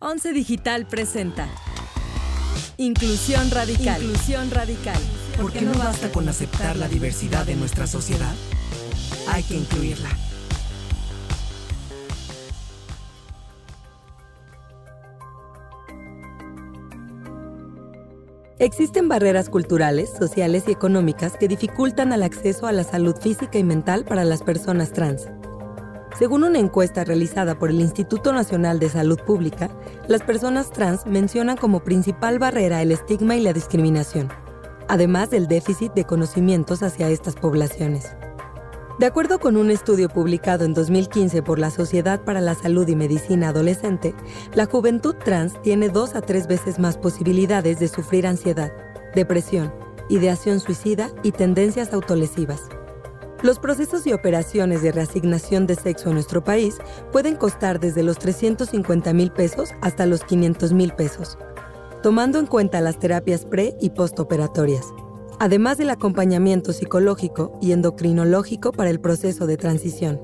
Once Digital presenta Inclusión Radical. Inclusión Radical. ¿Por qué no basta con aceptar la diversidad de nuestra sociedad? Hay que incluirla. Existen barreras culturales, sociales y económicas que dificultan el acceso a la salud física y mental para las personas trans. Según una encuesta realizada por el Instituto Nacional de Salud Pública, las personas trans mencionan como principal barrera el estigma y la discriminación, además del déficit de conocimientos hacia estas poblaciones. De acuerdo con un estudio publicado en 2015 por la Sociedad para la Salud y Medicina Adolescente, la juventud trans tiene dos a tres veces más posibilidades de sufrir ansiedad, depresión, ideación suicida y tendencias autolesivas. Los procesos y operaciones de reasignación de sexo en nuestro país pueden costar desde los 350 mil pesos hasta los 500 mil pesos, tomando en cuenta las terapias pre y postoperatorias además del acompañamiento psicológico y endocrinológico para el proceso de transición.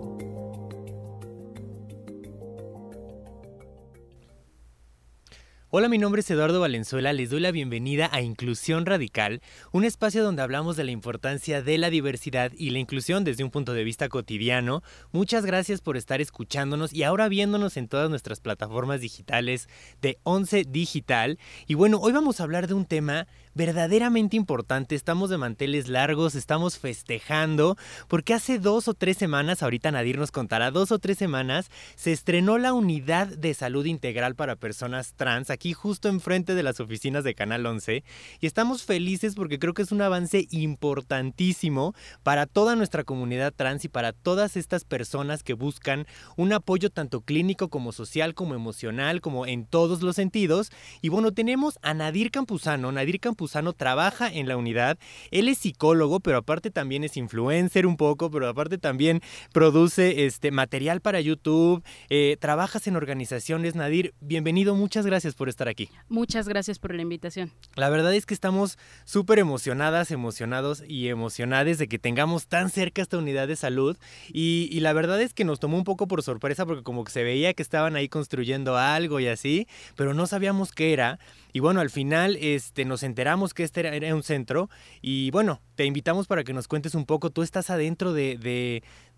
Hola, mi nombre es Eduardo Valenzuela, les doy la bienvenida a Inclusión Radical, un espacio donde hablamos de la importancia de la diversidad y la inclusión desde un punto de vista cotidiano. Muchas gracias por estar escuchándonos y ahora viéndonos en todas nuestras plataformas digitales de Once Digital. Y bueno, hoy vamos a hablar de un tema verdaderamente importante. Estamos de manteles largos, estamos festejando, porque hace dos o tres semanas, ahorita Nadir nos contará, dos o tres semanas, se estrenó la unidad de salud integral para personas trans aquí justo enfrente de las oficinas de Canal 11 y estamos felices porque creo que es un avance importantísimo para toda nuestra comunidad trans y para todas estas personas que buscan un apoyo tanto clínico como social, como emocional, como en todos los sentidos. Y bueno, tenemos a Nadir Campuzano. Nadir Campuzano trabaja en la unidad. Él es psicólogo, pero aparte también es influencer un poco, pero aparte también produce este material para YouTube. Eh, trabajas en organizaciones, Nadir. Bienvenido, muchas gracias por estar aquí. Muchas gracias por la invitación. La verdad es que estamos súper emocionadas, emocionados y emocionadas de que tengamos tan cerca esta unidad de salud. Y, y la verdad es que nos tomó un poco por sorpresa porque como que se veía que estaban ahí construyendo algo y así, pero no sabíamos qué era. Y bueno, al final este, nos enteramos que este era, un centro y bueno, te invitamos para que nos cuentes un poco. Tú estás adentro de,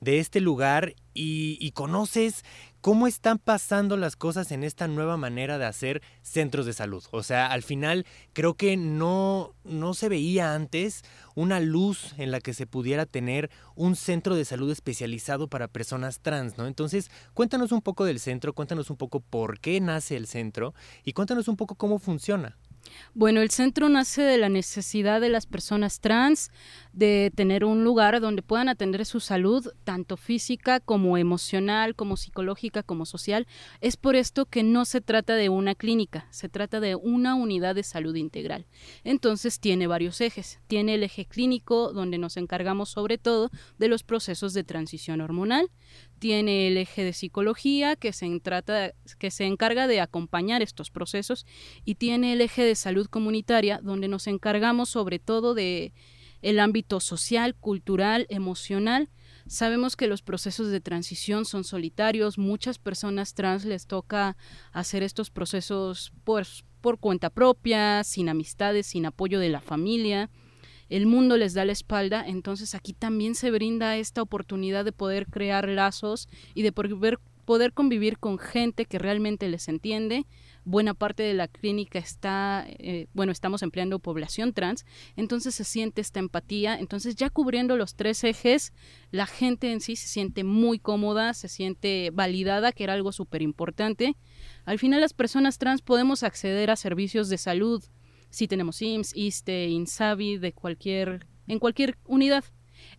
de, este lugar y, y, conoces cómo están pasando las cosas en esta nueva manera de hacer centros de salud. O sea, al final creo que no, no se veía antes una luz en la que se pudiera tener un centro de salud especializado para personas trans, ¿no? Entonces, cuéntanos un poco del centro, cuéntanos un poco por qué nace el centro y cuéntanos un poco cómo funciona. Bueno, el centro nace de la necesidad de las personas trans de tener un lugar donde puedan atender su salud, tanto física como emocional, como psicológica, como social. Es por esto que no se trata de una clínica, se trata de una unidad de salud integral. Entonces tiene varios ejes. Tiene el eje clínico, donde nos encargamos sobre todo de los procesos de transición hormonal tiene el eje de psicología que se, trata, que se encarga de acompañar estos procesos y tiene el eje de salud comunitaria donde nos encargamos sobre todo de el ámbito social, cultural, emocional. Sabemos que los procesos de transición son solitarios, muchas personas trans les toca hacer estos procesos por, por cuenta propia, sin amistades, sin apoyo de la familia el mundo les da la espalda, entonces aquí también se brinda esta oportunidad de poder crear lazos y de poder, convivir con gente que realmente les entiende. Buena parte de la clínica está, eh, bueno, estamos empleando población trans, entonces se siente esta empatía. Entonces ya cubriendo los tres ejes, la gente en sí se siente muy cómoda, se siente validada, que era algo súper importante. Al final las personas trans podemos acceder a servicios de salud si tenemos IMSS, ISTE, INSABI, de cualquier, en cualquier unidad.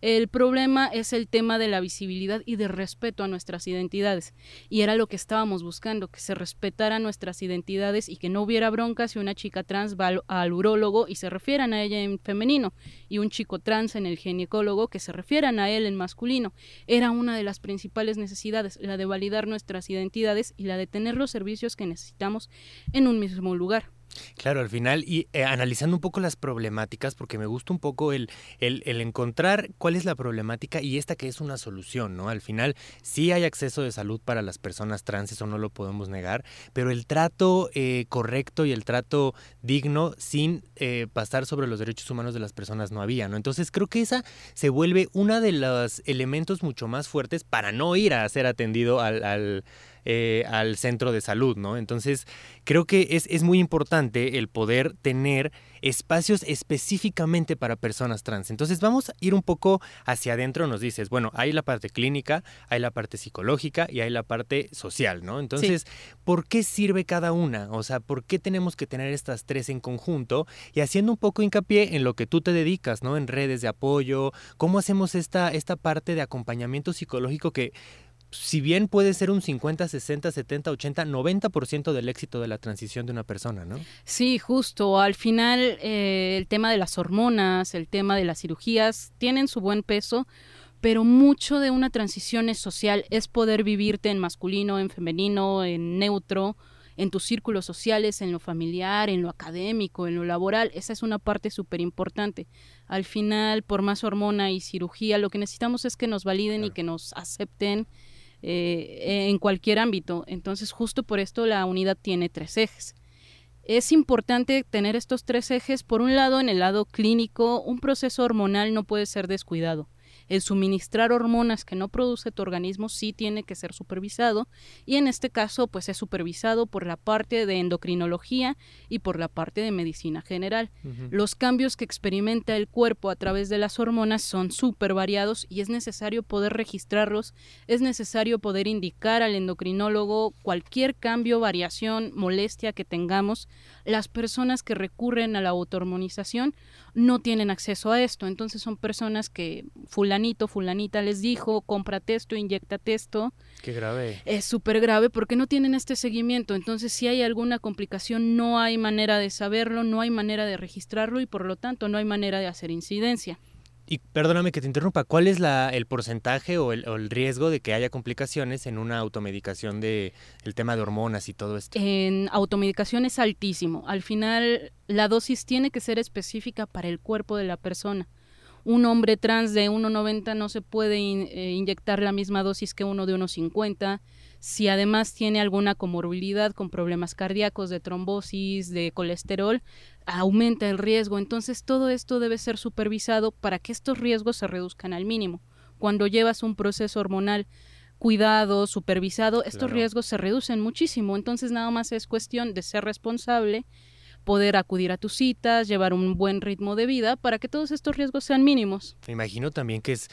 El problema es el tema de la visibilidad y de respeto a nuestras identidades. Y era lo que estábamos buscando, que se respetaran nuestras identidades y que no hubiera bronca si una chica trans va al, urólogo y se refieran a ella en femenino y un chico trans en el ginecólogo que se refieran a él en masculino. Era una de las principales necesidades, la de validar nuestras identidades y la de tener los servicios que necesitamos en un mismo lugar. Claro, al final, y eh, analizando un poco las problemáticas, porque me gusta un poco el, el, encontrar cuál es la problemática y esta que es una solución, ¿no? Al final, sí hay acceso de salud para las personas trans, eso no lo podemos negar, pero el trato eh, correcto y el trato digno sin eh, pasar sobre los derechos humanos de las personas no había, ¿no? Entonces creo que esa se vuelve uno de los elementos mucho más fuertes para no ir a ser atendido al eh, al centro de salud, ¿no? Entonces, creo que es, es muy importante el poder tener espacios específicamente para personas trans. Entonces vamos a ir un poco hacia adentro, nos dices, bueno, hay la parte clínica, hay la parte psicológica y hay la parte social, ¿no? Entonces, ¿por qué sirve cada una? O sea, ¿por qué tenemos que tener estas tres en conjunto? Y haciendo un poco hincapié en lo que tú te dedicas, ¿no? En redes de apoyo, ¿cómo hacemos esta, esta parte de acompañamiento psicológico que si bien puede ser un 50, 60, 70, 80, 90% del éxito de la transición de una persona, ¿no? Sí, justo. Al final, eh, el tema de las hormonas, el tema de las cirugías, tienen su buen peso, pero mucho de una transición es social, es poder vivirte en masculino, en femenino, en neutro, en tus círculos sociales, en lo familiar, en lo académico, en lo laboral. Esa es una parte súper importante. Al final, por más hormona y cirugía, lo que necesitamos es que nos validen y que nos acepten eh, en cualquier ámbito. Entonces, justo por esto la unidad tiene tres ejes. Es importante tener estos tres ejes. Por un lado, en el lado clínico, un proceso hormonal no puede ser descuidado el suministrar hormonas que no produce tu organismo sí tiene que ser supervisado y en este caso pues es supervisado por la parte de endocrinología y por la parte de medicina general. Los cambios que experimenta el cuerpo a través de las hormonas son súper variados y es necesario poder registrarlos, es necesario poder indicar al endocrinólogo cualquier cambio, variación, molestia que tengamos. Las personas que recurren a la autohormonización no tienen acceso a esto, entonces son personas que fulanito, fulanita les dijo, cómprate esto, inyectate esto. Qué grave. Es súper grave porque no tienen este seguimiento, entonces si hay alguna complicación no hay manera de saberlo, no hay manera de registrarlo y por lo tanto no hay manera de hacer incidencia. Y perdóname que te interrumpa, ¿cuál es la, el porcentaje o el, riesgo de que haya complicaciones en una automedicación de el tema de hormonas y todo esto? En automedicación es altísimo. Al final, la dosis tiene que ser específica para el cuerpo de la persona. Un hombre trans de 1,90 no se puede eh, inyectar la misma dosis que uno de 1,50 si además tiene alguna comorbilidad con problemas cardíacos, de trombosis, de colesterol, aumenta el riesgo. Entonces todo esto debe ser supervisado para que estos riesgos se reduzcan al mínimo. Cuando llevas un proceso hormonal cuidado, supervisado, estos riesgos se reducen muchísimo. Entonces nada más es cuestión de ser responsable poder acudir a tus citas, llevar un buen ritmo de vida para que todos estos riesgos sean mínimos. Me imagino también que es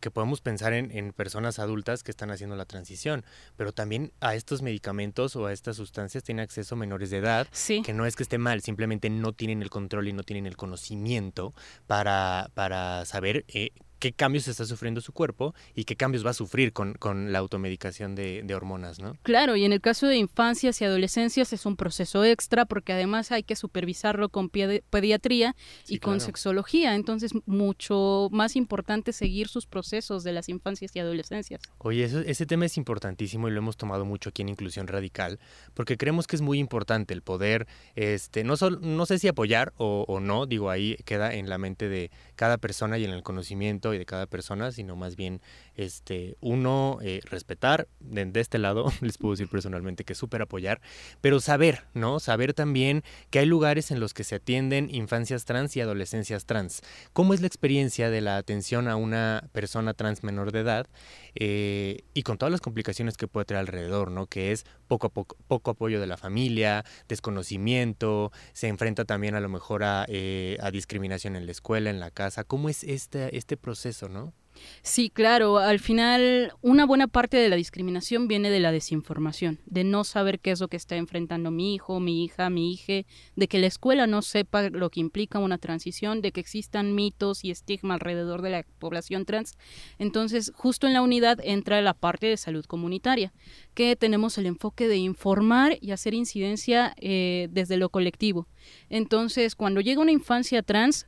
que podemos pensar en, personas adultas que están haciendo la transición, pero también a estos medicamentos o a estas sustancias tienen acceso menores de edad, que no es que esté mal, simplemente no tienen el control y no tienen el conocimiento para, para saber eh, qué cambios está sufriendo su cuerpo y qué cambios va a sufrir con, con la automedicación de, de, hormonas, ¿no? Claro, y en el caso de infancias y adolescencias es un proceso extra porque además hay que supervisarlo con pediatría y con sexología, entonces mucho más importante seguir sus procesos de las infancias y adolescencias. Oye, eso, ese tema es importantísimo y lo hemos tomado mucho aquí en Inclusión Radical porque creemos que es muy importante el poder, este, no, solo, no sé si apoyar o, o no, digo, ahí queda en la mente de cada persona y en el conocimiento y de cada persona, sino más bien este, uno, eh, respetar, de, este lado, les puedo decir personalmente que súper apoyar, pero saber, ¿no? Saber también que hay lugares en los que se atienden infancias trans y adolescencias trans. ¿Cómo es la experiencia de la atención a una persona trans menor de edad eh, y con todas las complicaciones que puede traer alrededor, ¿no? Que es poco, poco, poco apoyo de la familia, desconocimiento, se enfrenta también a lo mejor a, eh, a discriminación en la escuela, en la casa. ¿Cómo es este, este proceso, no? Sí, claro. Al final, una buena parte de la discriminación viene de la desinformación, de no saber qué es lo que está enfrentando mi hijo, mi hija, mi hija, de que la escuela no sepa lo que implica una transición, de que existan mitos y estigma alrededor de la población trans. Entonces, justo en la unidad entra la parte de salud comunitaria, que tenemos el enfoque de informar y hacer incidencia eh, desde lo colectivo. Entonces, cuando llega una infancia trans,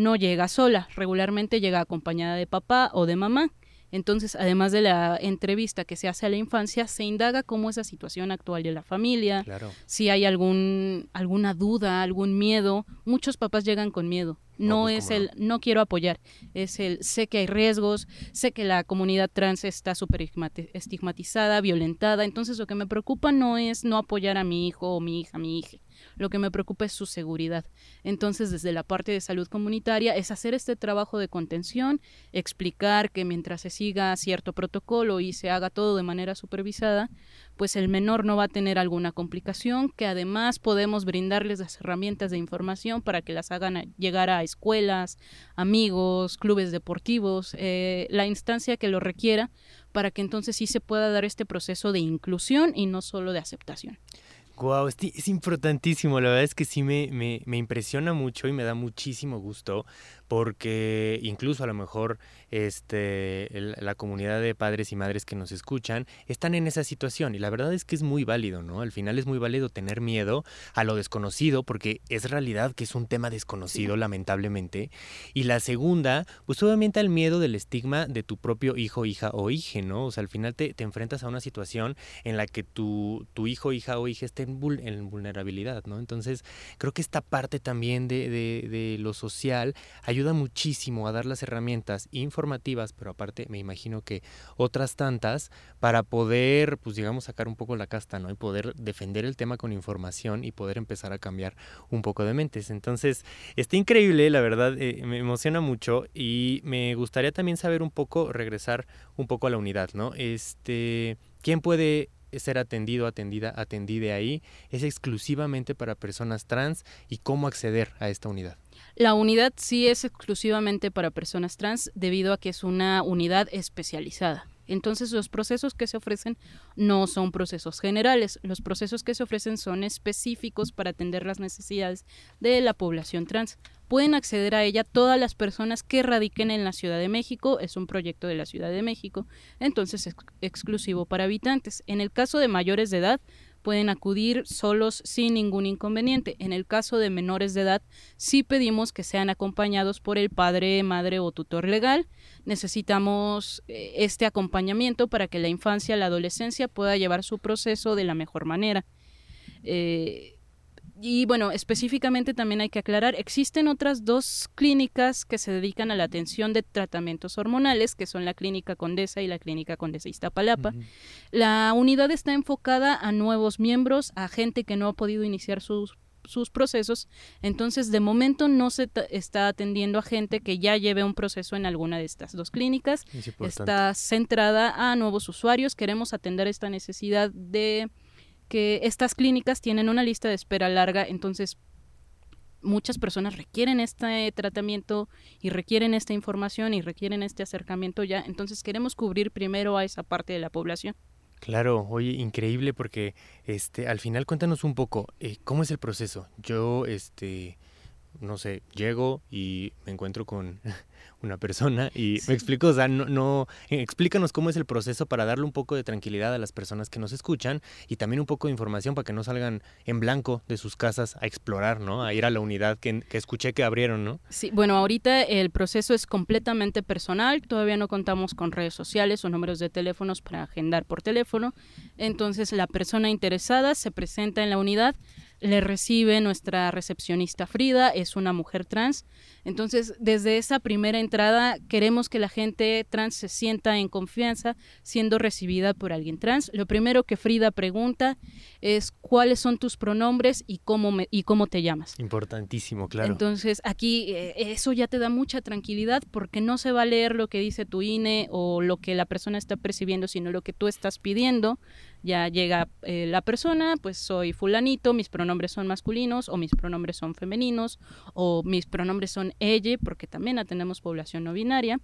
no llega sola, regularmente llega acompañada de papá o de mamá. Entonces, además de la entrevista que se hace a la infancia, se indaga cómo es la situación actual de la familia, si hay algún, alguna duda, algún miedo. Muchos papás llegan con miedo. No, pues, es el no. quiero apoyar, es el sé que hay riesgos, sé que la comunidad trans está súper estigmatizada, violentada, entonces lo que me preocupa no es no apoyar a mi hijo o mi hija, mi hija, lo que me preocupa es su seguridad. Entonces, desde la parte de salud comunitaria es hacer este trabajo de contención, explicar que mientras se siga cierto protocolo y se haga todo de manera supervisada, pues el menor no va a tener alguna complicación, que además podemos brindarles las herramientas de información para que las hagan llegar a escuelas, amigos, clubes deportivos, eh, la instancia que lo requiera, para que entonces sí se pueda dar este proceso de inclusión y no solo de aceptación. Wow, es, importantísimo. La verdad es que sí me, me, me, impresiona mucho y me da muchísimo gusto porque incluso a lo mejor este, la comunidad de padres y madres que nos escuchan están en esa situación y la verdad es que es muy válido, ¿no? Al final es muy válido tener miedo a lo desconocido porque es realidad que es un tema desconocido, lamentablemente. Y la segunda, pues obviamente al miedo del estigma de tu propio hijo, hija o hija, ¿no? O sea, al final te, te enfrentas a una situación en la que tu, tu hijo, hija o hija esté en, vulnerabilidad, ¿no? Entonces, creo que esta parte también de, de, de lo social ayuda ayuda muchísimo a dar las herramientas informativas, pero aparte me imagino que otras tantas, para poder, pues digamos, sacar un poco la casta, ¿no? Y poder defender el tema con información y poder empezar a cambiar un poco de mentes. Entonces, está increíble, la verdad, eh, me emociona mucho y me gustaría también saber un poco, regresar un poco a la unidad, ¿no? Este, ¿quién puede ser atendido, atendida, atendida ahí? ¿Es exclusivamente para personas trans y cómo acceder a esta unidad? La unidad sí es exclusivamente para personas trans debido a que es una unidad especializada. Entonces los procesos que se ofrecen no son procesos generales, los procesos que se ofrecen son específicos para atender las necesidades de la población trans. Pueden acceder a ella todas las personas que radiquen en la Ciudad de México, es un proyecto de la Ciudad de México, entonces es exclusivo para habitantes. En el caso de mayores de edad, pueden acudir solos sin ningún inconveniente. En el caso de menores de edad, sí pedimos que sean acompañados por el padre, madre o tutor legal. Necesitamos eh, este acompañamiento para que la infancia, la adolescencia pueda llevar su proceso de la mejor manera. Eh, y bueno, específicamente también hay que aclarar, existen otras dos clínicas que se dedican a la atención de tratamientos hormonales, que son la Clínica Condesa y la Clínica Condesa Iztapalapa. La unidad está enfocada a nuevos miembros, a gente que no ha podido iniciar sus sus procesos, entonces de momento no se está atendiendo a gente que ya lleve un proceso en alguna de estas dos clínicas, está centrada a nuevos usuarios, queremos atender esta necesidad de que estas clínicas tienen una lista de espera larga, entonces muchas personas requieren este tratamiento y requieren esta información y requieren este acercamiento ya, entonces queremos cubrir primero a esa parte de la población. Claro, oye, increíble porque este al final cuéntanos un poco eh, cómo es el proceso. Yo este no sé, llego y me encuentro con una persona y me explico, o sea, no, no, explícanos cómo es el proceso para darle un poco de tranquilidad a las personas que nos escuchan y también un poco de información para que no salgan en blanco de sus casas a explorar, ¿no? A ir a la unidad que, que escuché que abrieron, ¿no? Sí, bueno, ahorita el proceso es completamente personal, todavía no contamos con redes sociales o números de teléfonos para agendar por teléfono, entonces la persona interesada se presenta en la unidad, le recibe nuestra recepcionista Frida, es una mujer trans. Entonces, desde esa primera entrada, queremos que la gente trans se sienta en confianza siendo recibida por alguien trans. Lo primero que Frida pregunta es cuáles son tus pronombres y cómo, me, y cómo te llamas. Importantísimo, claro. Entonces, aquí eh, eso ya te da mucha tranquilidad porque no se va a leer lo que dice tu INE o lo que la persona está percibiendo, sino lo que tú estás pidiendo ya llega eh, la persona, pues soy fulanito, mis pronombres son masculinos o mis pronombres son femeninos o mis pronombres son ella, porque también atendemos población no binaria.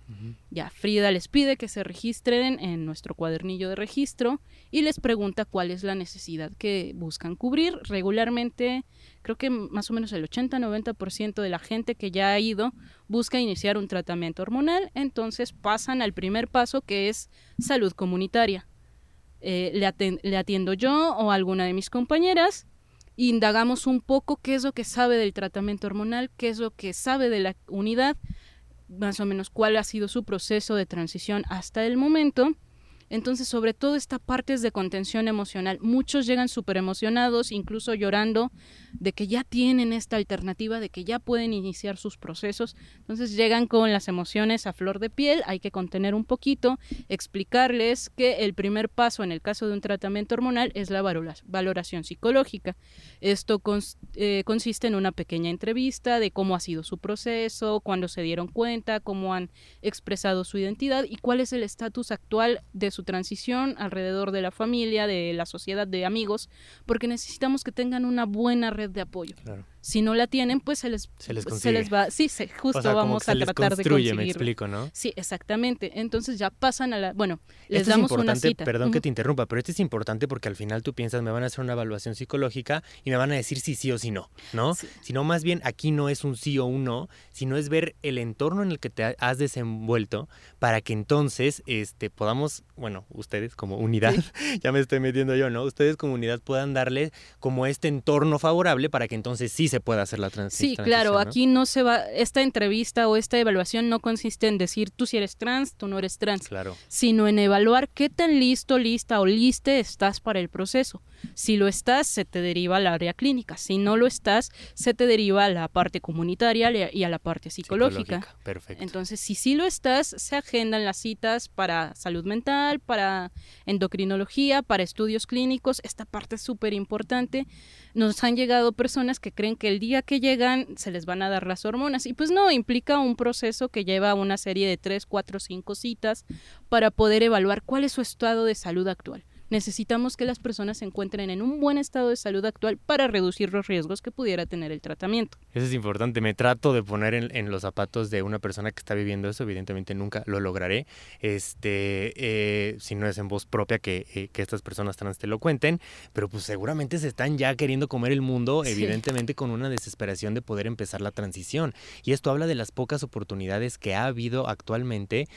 Ya Frida les pide que se registren en nuestro cuadernillo de registro y les pregunta cuál es la necesidad que buscan cubrir. Regularmente, creo que más o menos el 80-90% de la gente que ya ha ido busca iniciar un tratamiento hormonal, entonces pasan al primer paso que es salud comunitaria eh, le, atiendo yo o alguna de mis compañeras, indagamos un poco qué es lo que sabe del tratamiento hormonal, qué es lo que sabe de la unidad, más o menos cuál ha sido su proceso de transición hasta el momento entonces, sobre todo esta parte es de contención emocional. Muchos llegan súper emocionados, incluso llorando, de que ya tienen esta alternativa, de que ya pueden iniciar sus procesos. Entonces llegan con las emociones a flor de piel, hay que contener un poquito, explicarles que el primer paso en el caso de un tratamiento hormonal es la valoración psicológica. Esto eh, consiste en una pequeña entrevista de cómo ha sido su proceso, cuándo se dieron cuenta, cómo han expresado su identidad y cuál es el estatus actual de su transición alrededor de la familia, de la sociedad, de amigos, porque necesitamos que tengan una buena red de apoyo. Si no la tienen, pues se les, se les, va, sí, se, justo vamos a tratar de conseguir. me explico, ¿no? Sí, exactamente. Entonces ya pasan a la, bueno, les damos una cita. Perdón que te interrumpa, pero esto es importante porque al final tú piensas, me van a hacer una evaluación psicológica y me van a decir si sí o si no, ¿no? Sino más bien aquí no es un sí o un no, sino es ver el entorno en el que te has desenvuelto para que entonces este podamos, bueno, ustedes como unidad, ya me estoy metiendo yo, ¿no? Ustedes como unidad puedan darle como este entorno favorable para que entonces sí se puede hacer la transición. Sí, claro, aquí no se va, esta entrevista o esta evaluación no consiste en decir tú si eres trans, tú no eres trans, claro. sino en evaluar qué tan listo, lista o liste estás para el proceso. Si lo estás, se te deriva al área clínica. Si no lo estás, se te deriva a la parte comunitaria y a la parte psicológica. Perfecto. Entonces, si sí lo estás, se agendan las citas para salud mental, para endocrinología, para estudios clínicos. Esta parte es súper importante. Nos han llegado personas que creen que el día que llegan se les van a dar las hormonas. Y pues no, implica un proceso que lleva una serie de tres, cuatro, cinco citas para poder evaluar cuál es su estado de salud actual necesitamos que las personas se encuentren en un buen estado de salud actual para reducir los riesgos que pudiera tener el tratamiento. Eso es importante. Me trato de poner en, los zapatos de una persona que está viviendo eso. Evidentemente nunca lo lograré. Este, eh, si no es en voz propia que, eh, que, estas personas trans te lo cuenten. Pero pues seguramente se están ya queriendo comer el mundo, evidentemente con una desesperación de poder empezar la transición. Y esto habla de las pocas oportunidades que ha habido actualmente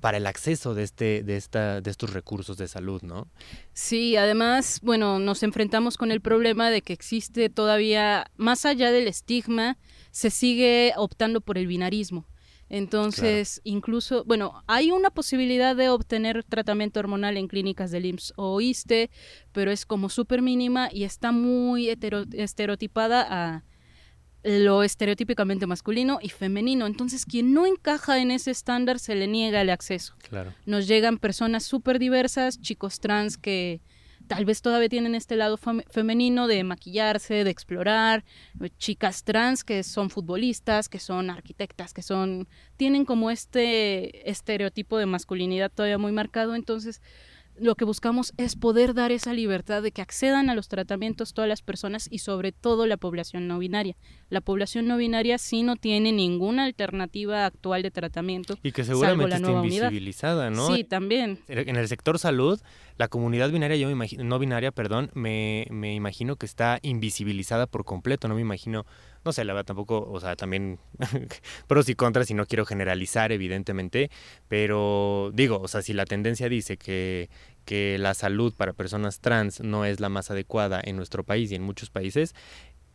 para el acceso de, este, de, esta, de estos recursos de salud, ¿no? Sí, además, bueno, nos enfrentamos con el problema de que existe todavía, más allá del estigma, se sigue optando por el binarismo. Entonces, incluso, bueno, hay una posibilidad de obtener tratamiento hormonal en clínicas del IMSS o ISTE, pero es como súper mínima y está muy estereotipada a lo estereotípicamente masculino y femenino. Entonces, quien no encaja en ese estándar se le niega el acceso. Claro. Nos llegan personas súper diversas, chicos trans que tal vez todavía tienen este lado femenino de maquillarse, de explorar, chicas trans que son futbolistas, que son arquitectas, que son tienen como este estereotipo de masculinidad todavía muy marcado, entonces lo que buscamos es poder dar esa libertad de que accedan a los tratamientos todas las personas y sobre todo la población no binaria. La población no binaria sí no tiene ninguna alternativa actual de tratamiento. Y que seguramente está invisibilizada, ¿no? Sí, también. En el sector salud, la comunidad binaria, yo me imagino, no binaria, perdón, me, me imagino que está invisibilizada por completo, no me imagino no sé, la verdad tampoco, o sea, también pros y contras y no quiero generalizar, evidentemente, pero digo, o sea, si la tendencia dice que, que la salud para personas trans no es la más adecuada en nuestro país y en muchos países,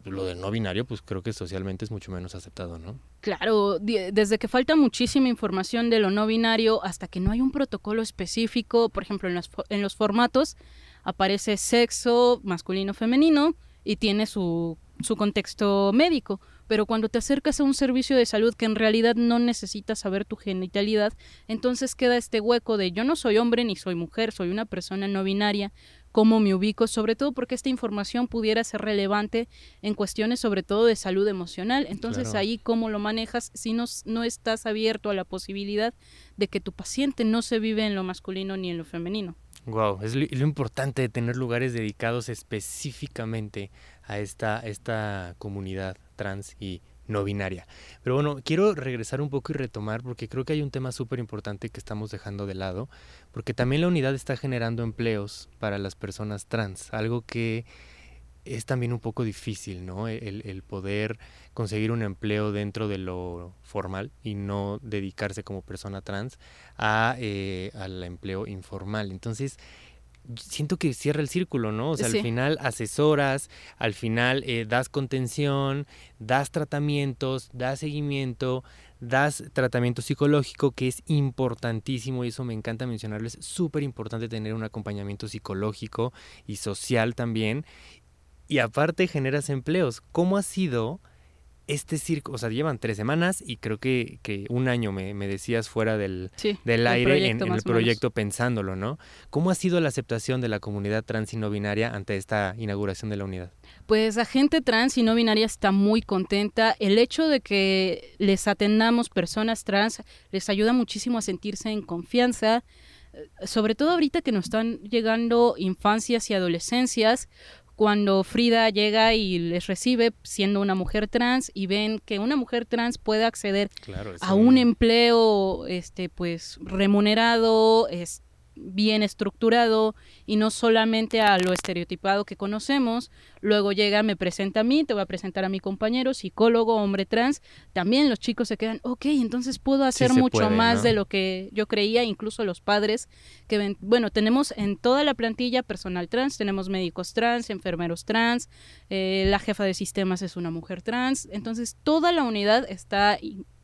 lo del no binario, pues creo que socialmente es mucho menos aceptado, ¿no? Claro, desde que falta muchísima información de lo no binario hasta que no hay un protocolo específico, por ejemplo, en los, en los formatos aparece sexo masculino-femenino y tiene su su contexto médico, pero cuando te acercas a un servicio de salud que en realidad no necesitas saber tu genitalidad, entonces queda este hueco de yo no soy hombre ni soy mujer, soy una persona no binaria, cómo me ubico, sobre todo porque esta información pudiera ser relevante en cuestiones sobre todo de salud emocional. Entonces ahí cómo lo manejas si no, no estás abierto a la posibilidad de que tu paciente no se vive en lo masculino ni en lo femenino. Wow, es lo, importante de tener lugares dedicados específicamente a esta, esta comunidad trans y no binaria. Pero bueno, quiero regresar un poco y retomar porque creo que hay un tema súper importante que estamos dejando de lado, porque también la unidad está generando empleos para las personas trans, algo que es también un poco difícil, ¿no? El, el, poder conseguir un empleo dentro de lo formal y no dedicarse como persona trans a, eh, al empleo informal. Entonces, siento que cierra el círculo, ¿no? O sea, al final asesoras, al final eh, das contención, das tratamientos, das seguimiento, das tratamiento psicológico, que es importantísimo y eso me encanta mencionarlo, es súper importante tener un acompañamiento psicológico y social también. Y aparte generas empleos. ¿Cómo ha sido? Este circo, o sea, llevan tres semanas y creo que, que un año me, decías fuera del, del aire en, el proyecto pensándolo, ¿no? ¿Cómo ha sido la aceptación de la comunidad trans y no binaria ante esta inauguración de la unidad? Pues la gente trans y no binaria está muy contenta. El hecho de que les atendamos personas trans les ayuda muchísimo a sentirse en confianza, eh, sobre todo ahorita que nos están llegando infancias y adolescencias, cuando Frida llega y les recibe siendo una mujer trans y ven que una mujer trans puede acceder a un empleo este pues remunerado, este bien estructurado y no solamente a lo estereotipado que conocemos. Luego llega, me presenta a mí, te voy a presentar a mi compañero, psicólogo, hombre trans. También los chicos se quedan, ok, entonces puedo hacer mucho más de lo que yo creía, incluso los padres que ven, bueno, tenemos en toda la plantilla personal trans, tenemos médicos trans, enfermeros trans, eh, la jefa de sistemas es una mujer trans, entonces toda la unidad está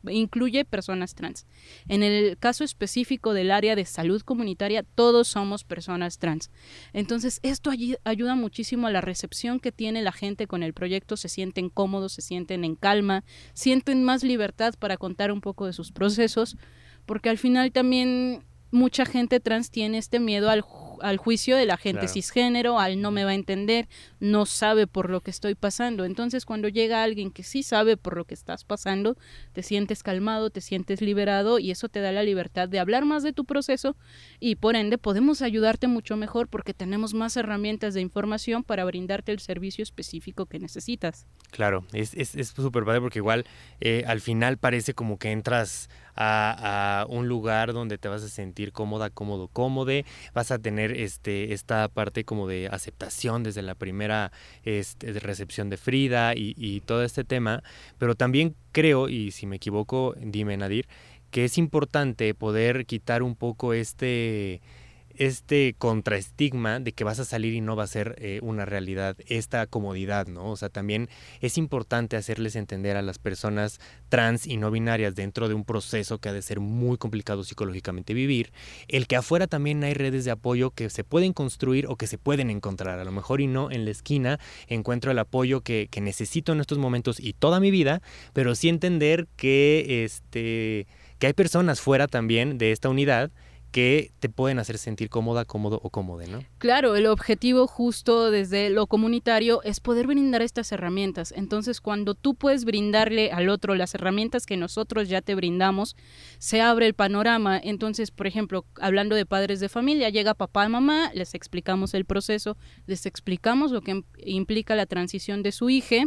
incluye personas trans. En el caso específico del área de salud comunitaria, todos somos personas trans. Entonces, esto ayuda muchísimo a la recepción que tiene la gente con el proyecto, se sienten cómodos, se sienten en calma, sienten más libertad para contar un poco de sus procesos, porque al final también mucha gente trans tiene este miedo al al juicio de la gente cisgénero, al no me va a entender, no sabe por lo que estoy pasando. Entonces, cuando llega alguien que sí sabe por lo que estás pasando, te sientes calmado, te sientes liberado y eso te da la libertad de hablar más de tu proceso y por ende podemos ayudarte mucho mejor porque tenemos más herramientas de información para brindarte el servicio específico que necesitas. Claro, es súper es, padre porque igual eh, al final parece como que entras a, un lugar donde te vas a sentir cómoda, cómodo, cómode, vas a tener este, esta parte como de aceptación desde la primera este, recepción de Frida y, y todo este tema, pero también creo, y si me equivoco, dime Nadir, que es importante poder quitar un poco este este contraestigma de que vas a salir y no va a ser eh, una realidad, esta comodidad, ¿no? O sea, también es importante hacerles entender a las personas trans y no binarias dentro de un proceso que ha de ser muy complicado psicológicamente vivir, el que afuera también hay redes de apoyo que se pueden construir o que se pueden encontrar, a lo mejor y no en la esquina encuentro el apoyo que, que necesito en estos momentos y toda mi vida, pero sí entender que, este, que hay personas fuera también de esta unidad que te pueden hacer sentir cómoda, cómodo o cómode, ¿no? Claro, el objetivo justo desde lo comunitario es poder brindar estas herramientas. Entonces, cuando tú puedes brindarle al otro las herramientas que nosotros ya te brindamos, se abre el panorama. Entonces, por ejemplo, hablando de padres de familia, llega papá y mamá, les explicamos el proceso, les explicamos lo que implica la transición de su hija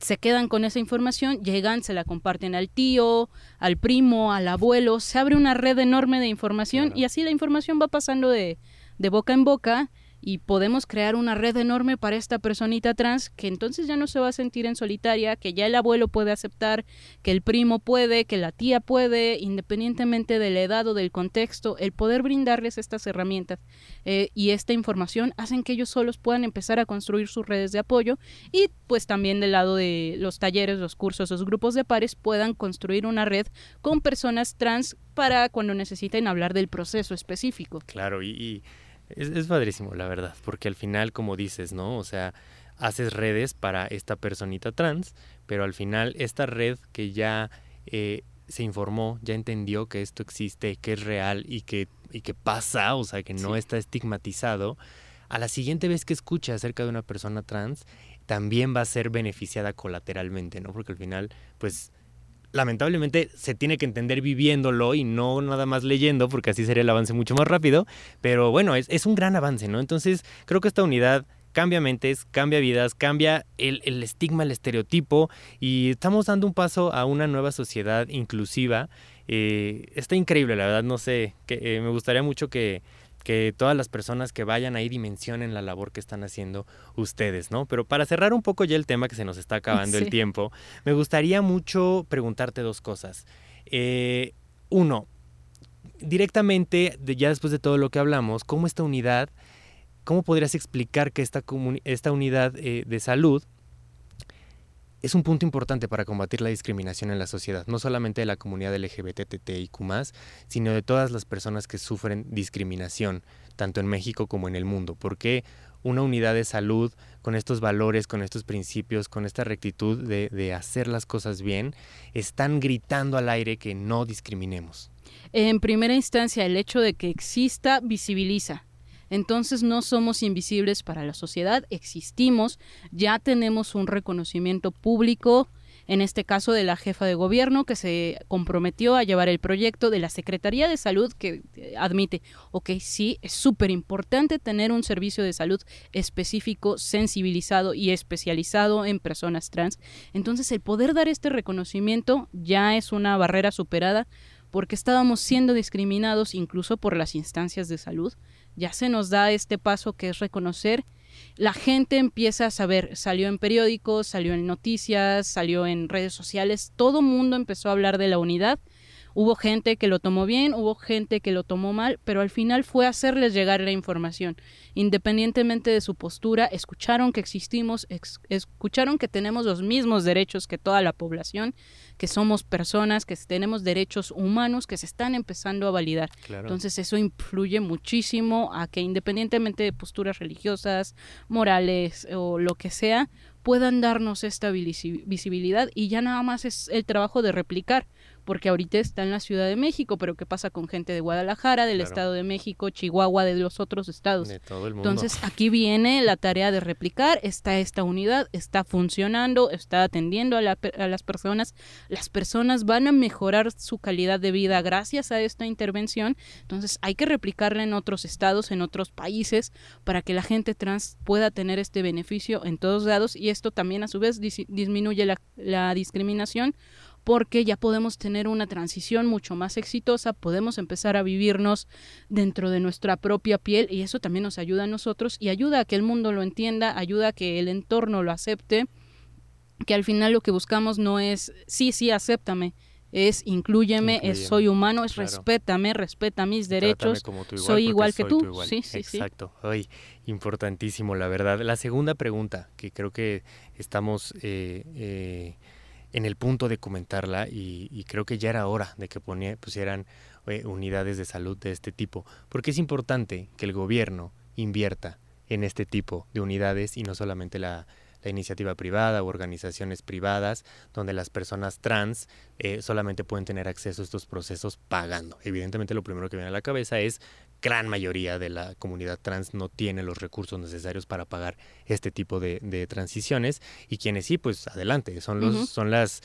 se quedan con esa información, llegan, se la comparten al tío, al primo, al abuelo, se abre una red enorme de información y así la información va pasando de, de boca en boca y podemos crear una red enorme para esta personita trans que entonces ya no se va a sentir en solitaria, que ya el abuelo puede aceptar, que el primo puede, que la tía puede, independientemente de la edad o del contexto, el poder brindarles estas herramientas eh, y esta información hacen que ellos solos puedan empezar a construir sus redes de apoyo y pues también del lado de los talleres, los cursos, los grupos de pares puedan construir una red con personas trans para cuando necesiten hablar del proceso específico. Claro, y es, padrísimo, la verdad, porque al final, como dices, ¿no? O sea, haces redes para esta personita trans, pero al final esta red que ya eh, se informó, ya entendió que esto existe, que es real y que, y que pasa, o sea, que no está estigmatizado, a la siguiente vez que escuche acerca de una persona trans, también va a ser beneficiada colateralmente, ¿no? Porque al final, pues lamentablemente se tiene que entender viviéndolo y no nada más leyendo, porque así sería el avance mucho más rápido. Pero bueno, es, un gran avance, ¿no? Entonces creo que esta unidad cambia mentes, cambia vidas, cambia el, estigma, el estereotipo y estamos dando un paso a una nueva sociedad inclusiva. Eh, está increíble, la verdad, no sé, que, eh, me gustaría mucho que, que todas las personas que vayan ahí dimensionen la labor que están haciendo ustedes, ¿no? Pero para cerrar un poco ya el tema que se nos está acabando el tiempo, me gustaría mucho preguntarte dos cosas. Eh, uno, directamente, ya después de todo lo que hablamos, ¿cómo esta unidad ¿cómo podrías explicar que esta, esta unidad eh, de salud es un punto importante para combatir la discriminación en la sociedad, no solamente de la comunidad LGBTTIQ, sino de todas las personas que sufren discriminación, tanto en México como en el mundo. ¿Por qué una unidad de salud con estos valores, con estos principios, con esta rectitud de hacer las cosas bien, están gritando al aire que no discriminemos? En primera instancia, el hecho de que exista visibiliza entonces no somos invisibles para la sociedad, existimos, ya tenemos un reconocimiento público, en este caso de la jefa de gobierno que se comprometió a llevar el proyecto de la Secretaría de Salud que eh, admite, ok, sí, es súper importante tener un servicio de salud específico, sensibilizado y especializado en personas trans. Entonces el poder dar este reconocimiento ya es una barrera superada porque estábamos siendo discriminados incluso por las instancias de salud ya se nos da este paso que es reconocer. La gente empieza a saber, salió en periódicos, salió en noticias, salió en redes sociales, todo mundo empezó a hablar de la unidad Hubo gente que lo tomó bien, hubo gente que lo tomó mal, pero al final fue hacerles llegar la información. Independientemente de su postura, escucharon que existimos, escucharon que tenemos los mismos derechos que toda la población, que somos personas, que tenemos derechos humanos que se están empezando a validar. Entonces eso influye muchísimo a que independientemente de posturas religiosas, morales o lo que sea, puedan darnos esta visibilidad y ya nada más es el trabajo de replicar porque ahorita está en la Ciudad de México, pero ¿qué pasa con gente de Guadalajara, del Estado de México, Chihuahua, de los otros estados? De todo el mundo. Entonces aquí viene la tarea de replicar, está esta unidad, está funcionando, está atendiendo a, a las personas, las personas van a mejorar su calidad de vida gracias a esta intervención, entonces hay que replicarla en otros estados, en otros países, para que la gente trans pueda tener este beneficio en todos lados y esto también a su vez disminuye la, la discriminación porque ya podemos tener una transición mucho más exitosa, podemos empezar a vivirnos dentro de nuestra propia piel y eso también nos ayuda a nosotros y ayuda a que el mundo lo entienda, ayuda a que el entorno lo acepte, que al final lo que buscamos no es sí, sí, acéptame, es inclúyeme, es soy humano, es respétame, respeta mis derechos, soy igual que tú. Sí, sí, Exacto. Ay, importantísimo, la verdad. La segunda pregunta, que creo que estamos eh, eh, en el punto de comentarla y, creo que ya era hora de que pusieran eh, unidades de salud de este tipo, porque es importante que el gobierno invierta en este tipo de unidades y no solamente la, iniciativa privada o organizaciones privadas donde las personas trans eh, solamente pueden tener acceso a estos procesos pagando. Evidentemente lo primero que viene a la cabeza es gran mayoría de la comunidad trans no tiene los recursos necesarios para pagar este tipo de, transiciones y quienes sí, pues adelante, son, los, son las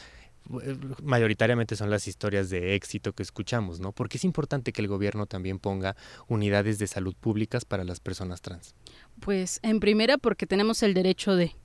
eh, mayoritariamente son las historias de éxito que escuchamos, ¿no? Porque es importante que el gobierno también ponga unidades de salud públicas para las personas trans. Pues en primera porque tenemos el derecho de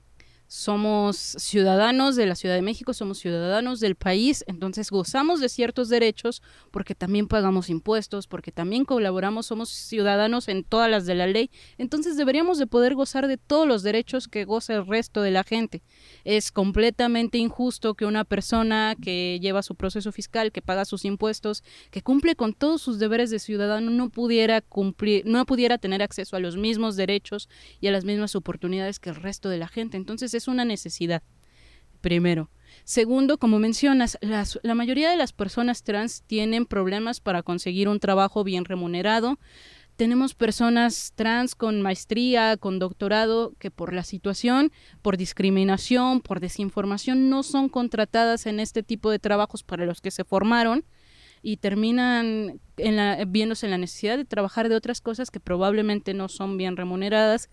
somos ciudadanos de la Ciudad de México, somos ciudadanos del país, entonces gozamos de ciertos derechos porque también pagamos impuestos, porque también colaboramos, somos ciudadanos en todas las de la ley, entonces deberíamos de poder gozar de todos los derechos que goza el resto de la gente. Es completamente injusto que una persona que lleva su proceso fiscal, que paga sus impuestos, que cumple con todos sus deberes de ciudadano no pudiera cumplir, no pudiera tener acceso a los mismos derechos y a las mismas oportunidades que el resto de la gente. Entonces es una necesidad, primero. Segundo, como mencionas, la mayoría de las personas trans tienen problemas para conseguir un trabajo bien remunerado. Tenemos personas trans con maestría, con doctorado, que por la situación, por discriminación, por desinformación, no son contratadas en este tipo de trabajos para los que se formaron y terminan en la, viéndose en la necesidad de trabajar de otras cosas que probablemente no son bien remuneradas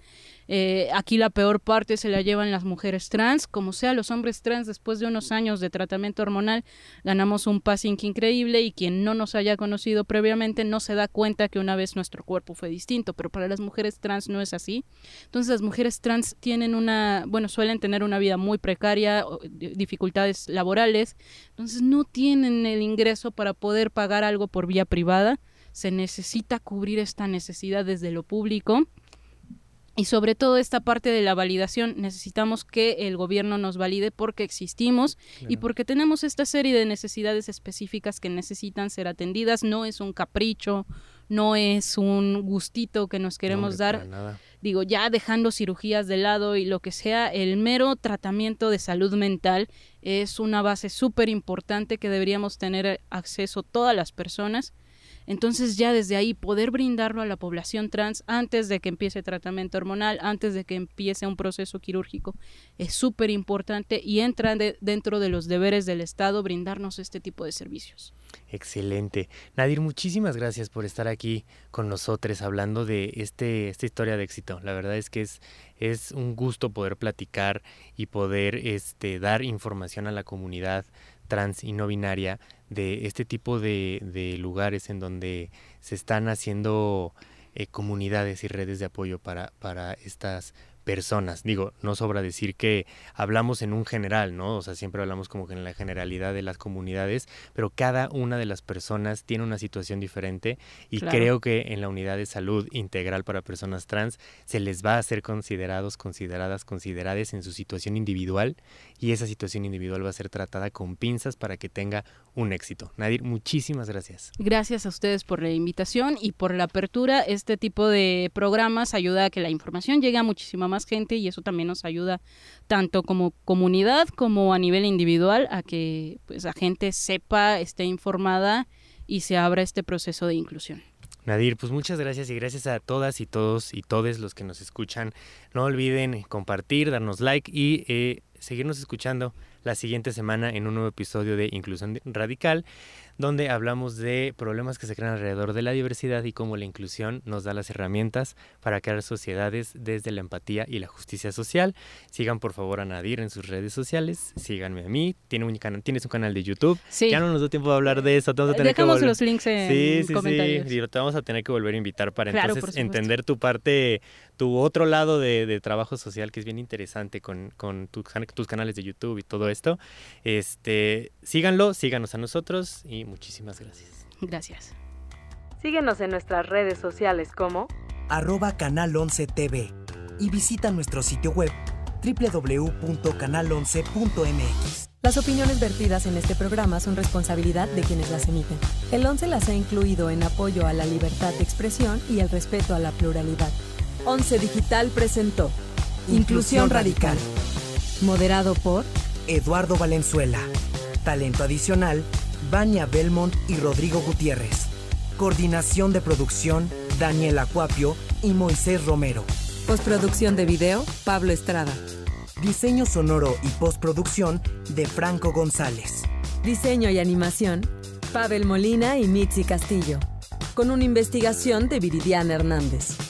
eh, aquí la peor parte se la llevan las mujeres trans, como sea los hombres trans después de unos años de tratamiento hormonal ganamos un passing increíble y quien no nos haya conocido previamente no se da cuenta que una vez nuestro cuerpo fue distinto, pero para las mujeres trans no es así. Entonces las mujeres trans tienen una, bueno, suelen tener una vida muy precaria, dificultades laborales, entonces no tienen el ingreso para poder pagar algo por vía privada. Se necesita cubrir esta necesidad desde lo público y sobre todo esta parte de la validación, necesitamos que el gobierno nos valide porque existimos y porque tenemos esta serie de necesidades específicas que necesitan ser atendidas. No es un capricho, no es un gustito que nos queremos dar. Digo, ya dejando cirugías de lado y lo que sea, el mero tratamiento de salud mental es una base súper importante que deberíamos tener acceso todas las personas entonces ya desde ahí poder brindarlo a la población trans antes de que empiece tratamiento hormonal, antes de que empiece un proceso quirúrgico, es súper importante y entra dentro de los deberes del Estado brindarnos este tipo de servicios. Excelente. Nadir, muchísimas gracias por estar aquí con nosotros hablando de este, esta historia de éxito. La verdad es que es, es un gusto poder platicar y poder este, dar información a la comunidad trans y no binaria de este tipo de, de lugares en donde se están haciendo eh, comunidades y redes de apoyo para, para estas. Digo, no sobra decir que hablamos en un general, ¿no? O sea, siempre hablamos como que en la generalidad de las comunidades, pero cada una de las personas tiene una situación diferente y creo que en la unidad de salud integral para personas trans se les va a ser considerados, consideradas, consideradas en su situación individual y esa situación individual va a ser tratada con pinzas para que tenga un éxito. Nadir, muchísimas gracias. Gracias a ustedes por la invitación y por la apertura. Este tipo de programas ayuda a que la información llegue a muchísima más gente y eso también nos ayuda tanto como comunidad como a nivel individual a que pues la gente sepa, esté informada y se abra este proceso de inclusión. Nadir, pues muchas gracias y gracias a todas y todos y todos los que nos escuchan. No olviden compartir, darnos like y eh, seguirnos escuchando la siguiente semana en un nuevo episodio de Inclusión Radical donde hablamos de problemas que se crean alrededor de la diversidad y cómo la inclusión nos da las herramientas para crear sociedades desde la empatía y la justicia social. Sigan por favor a Nadir en sus redes sociales, síganme a mí, Tiene un canal, tienes un canal de YouTube. Ya no nos da tiempo de hablar de eso, vamos a tener Dejamos los links en sí, sí, comentarios. Sí, te vamos a tener que volver a invitar para entonces entender tu parte, tu otro lado de, trabajo social que es bien interesante con, tus canales de YouTube y todo esto. Este, síganlo, síganos a nosotros y muchísimas gracias. Gracias. Síguenos en nuestras redes sociales como arroba canal 11 TV y visita nuestro sitio web www.canal11.mx. Las opiniones vertidas en este programa son responsabilidad de quienes las emiten. El 11 las ha incluido en apoyo a la libertad de expresión y el respeto a la pluralidad. 11 Digital presentó Inclusión Radical. Moderado por Eduardo Valenzuela. Talento adicional Vania Belmont y Rodrigo Gutiérrez. Coordinación de producción, Daniel Acuapio y Moisés Romero. Postproducción de video, Pablo Estrada. Diseño sonoro y postproducción de Franco González. Diseño y animación, Pavel Molina y Mitzi Castillo. Con una investigación de Viridiana Hernández.